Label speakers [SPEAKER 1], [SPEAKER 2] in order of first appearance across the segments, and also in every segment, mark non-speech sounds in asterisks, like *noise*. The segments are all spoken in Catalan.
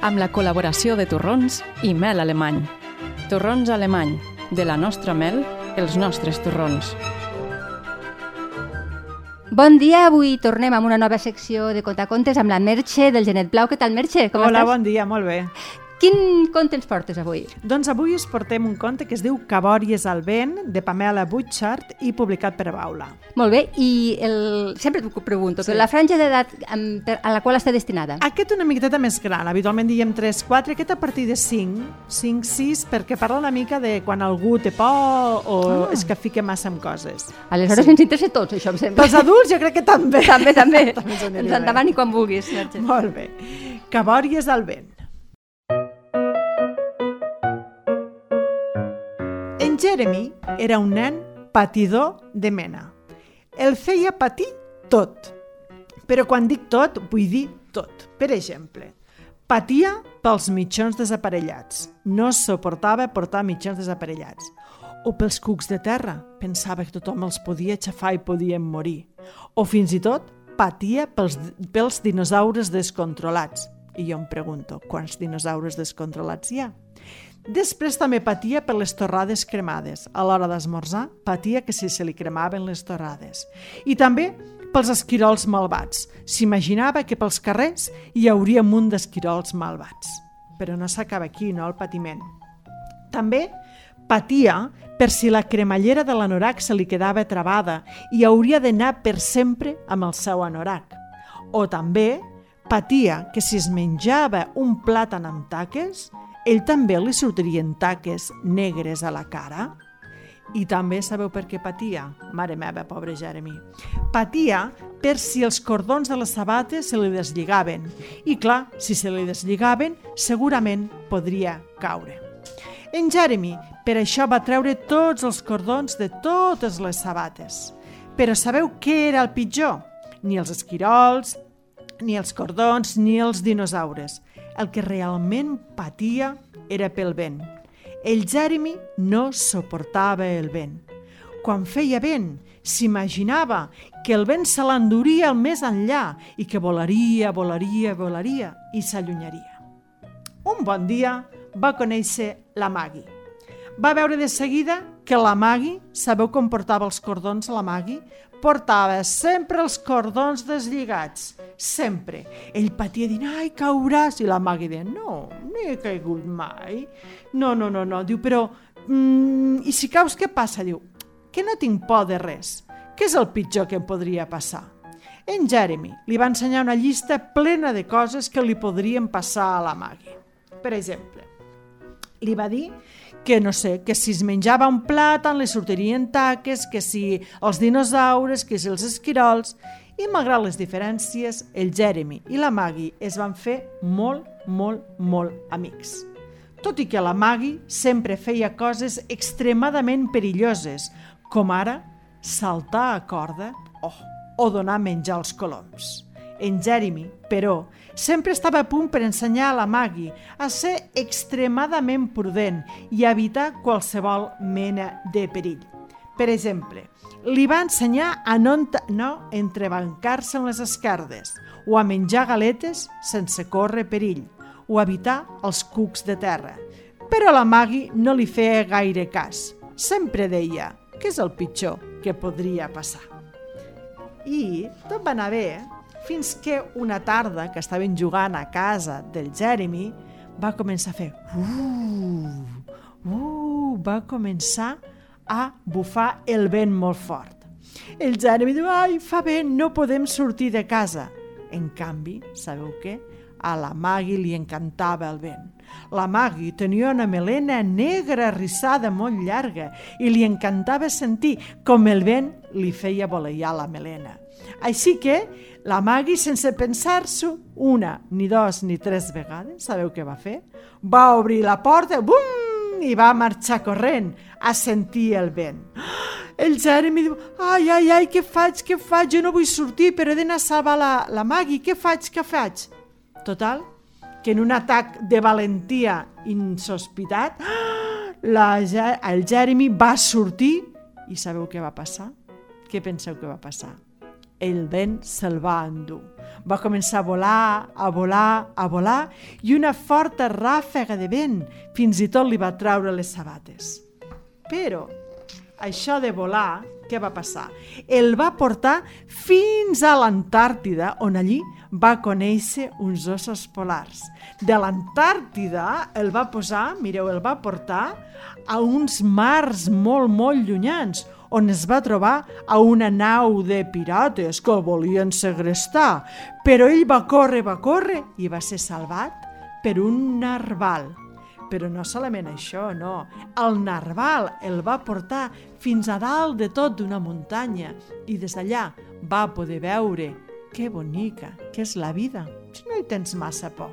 [SPEAKER 1] amb la col·laboració de torrons i mel alemany. Torrons alemany, de la nostra mel, els nostres torrons.
[SPEAKER 2] Bon dia, avui tornem amb una nova secció de Contacontes amb la Merche del Genet Blau. Què tal, Merche? Com
[SPEAKER 3] Hola,
[SPEAKER 2] estàs?
[SPEAKER 3] bon dia, molt bé.
[SPEAKER 2] Quin conte ens portes avui?
[SPEAKER 3] Doncs avui us portem un conte que es diu Cabòries al vent, de Pamela Butchart i publicat per Baula.
[SPEAKER 2] Molt bé, i el... sempre t'ho pregunto,
[SPEAKER 3] Sí.
[SPEAKER 2] però la franja d'edat a la qual està destinada?
[SPEAKER 3] Aquest una miqueta més gran, habitualment diem 3, 4, aquest a partir de 5, 5, 6, perquè parla una mica de quan algú té por o
[SPEAKER 2] Ah.
[SPEAKER 3] es que fica massa en coses.
[SPEAKER 2] Aleshores
[SPEAKER 3] Sí.
[SPEAKER 2] ens interessa a tots, això, em sembla.
[SPEAKER 3] Pels adults jo crec que també.
[SPEAKER 2] també, també. *laughs*
[SPEAKER 3] També ens bé.
[SPEAKER 2] endavant i quan vulguis, Merche.
[SPEAKER 3] Molt bé. Cabòries al vent. Jeremy era un nen patidor de mena. El feia patir tot. Però quan dic tot, vull dir tot. Per exemple, patia pels mitjons desaparellats. No suportava portar mitjons desaparellats. O pels cucs de terra. Pensava que tothom els podia aixafar i podien morir. O fins i tot patia pels, pels dinosaures descontrolats. I jo em pregunto, quants dinosaures descontrolats hi ha? Després també patia per les torrades cremades. A l'hora d'esmorzar, patia que si se li cremaven les torrades. I també pels esquirols malvats. S'imaginava que pels carrers hi hauria un munt d'esquirols malvats. Però no s'acaba aquí, no, el patiment. També patia per si la cremallera de l'anorac se li quedava travada i hauria d'anar per sempre amb el seu anorac. O també patia que si es menjava un plàtan amb taques, ell també li sortirien taques negres a la cara. I també sabeu per què patia? Mare meva, pobre Jeremy. Patia per si els cordons de les sabates se li deslligaven. I clar, si se li deslligaven, segurament podria caure. En Jeremy, per això va treure tots els cordons de totes les sabates. Però sabeu què era el pitjor? Ni els esquirols, ni els cordons, ni els dinosaures. El que realment patia era pel vent. El Jeremy no suportava el vent. Quan feia vent, s'imaginava que el vent se l'enduria al més enllà i que volaria, volaria, volaria i s'allunyaria. Un bon dia va conèixer la Maggie. Va veure de seguida que la Maggie, sabeu com portava els cordons la Maggie? Portava sempre els cordons deslligats, sempre. Ell patia dient, ai, cauràs, i la Maggie deia, no, no he caigut mai. No, no, no, no, diu, però, mm, i si caus, què passa? Diu, que no tinc por de res. Què és el pitjor que em podria passar? En Jeremy li va ensenyar una llista plena de coses que li podrien passar a la Maggie. Per exemple, li va dir que, no sé, que si es menjava un plàtan li sortirien taques, que si els dinosaures, que si els esquirols... I malgrat les diferències, el Jeremy i la Maggie es van fer molt, molt, molt amics. Tot i que la Maggie sempre feia coses extremadament perilloses, com ara saltar a corda oh, o donar menjar als coloms. En Jeremy, però, sempre estava a punt per ensenyar a la Maggie a ser extremadament prudent i a evitar qualsevol mena de perill. Per exemple, li va ensenyar a no, no entrebancar-se en les esquerdes o a menjar galetes sense córrer perill o a evitar els cucs de terra. Però la Maggie no li feia gaire cas. Sempre deia que és el pitjor que podria passar. I tot va anar bé fins que una tarda que estaven jugant a casa del Jeremy va començar a fer uh, uh, va començar a bufar el vent molt fort. El Jeremy diu, ai, fa vent, no podem sortir de casa. En canvi, sabeu què? A la Maggie li encantava el vent. La Maggie tenia una melena negra rissada molt llarga i li encantava sentir com el vent li feia voleiar la melena. Així que la Maggie, sense pensar-s'ho una, ni dos, ni tres vegades, sabeu què va fer? Va obrir la porta, bum, i va marxar corrent a sentir el vent. El Jeremy diu, ai, ai, ai, què faig, què faig? Jo no vull sortir, però he d'anar a salvar la, la Maggie. Què faig, què faig? Total, que en un atac de valentia insospitat, la, el Jeremy va sortir i sabeu què va passar? Què penseu que va passar? el vent se'l va endur. Va començar a volar, a volar, a volar, i una forta ràfega de vent fins i tot li va traure les sabates. Però això de volar, què va passar? El va portar fins a l'Antàrtida, on allí va conèixer uns ossos polars. De l'Antàrtida el va posar, mireu, el va portar a uns mars molt, molt llunyans, on es va trobar a una nau de pirates que volien segrestar. Però ell va córrer, va córrer i va ser salvat per un narval. Però no solament això, no. El narval el va portar fins a dalt de tot d'una muntanya i des d'allà va poder veure que bonica que és la vida si no hi tens massa por.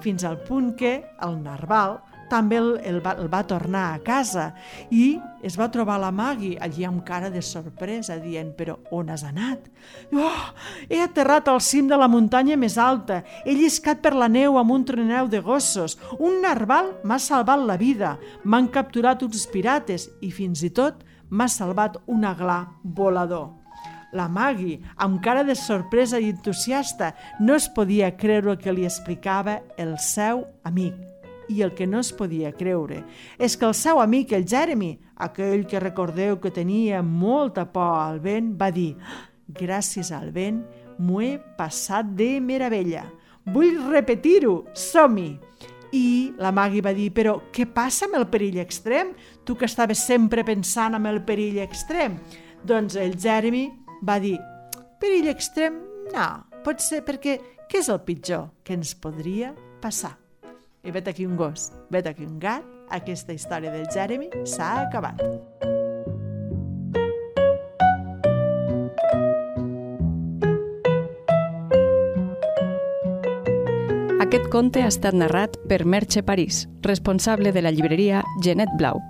[SPEAKER 3] Fins al punt que el narval també el, el, va, el va tornar a casa i es va trobar la Maggie allí amb cara de sorpresa, dient, però on has anat? Oh, he aterrat al cim de la muntanya més alta, he lliscat per la neu amb un troneu de gossos, un narval m'ha salvat la vida, m'han capturat uns pirates i fins i tot m'ha salvat un aglà volador. La Maggie, amb cara de sorpresa i entusiasta, no es podia creure el que li explicava el seu amic i el que no es podia creure és que el seu amic, el Jeremy, aquell que recordeu que tenia molta por al vent, va dir «Gràcies al vent m'ho he passat de meravella. Vull repetir-ho, som-hi!» I la Maggie va dir, però què passa amb el perill extrem? Tu que estaves sempre pensant en el perill extrem. Doncs el Jeremy va dir, perill extrem? No, pot ser perquè què és el pitjor que ens podria passar? I vet aquí un gos, vet aquí un gat, aquesta història del Jeremy s'ha acabat.
[SPEAKER 1] Aquest conte ha estat narrat per Merche París, responsable de la llibreria Genet Blau.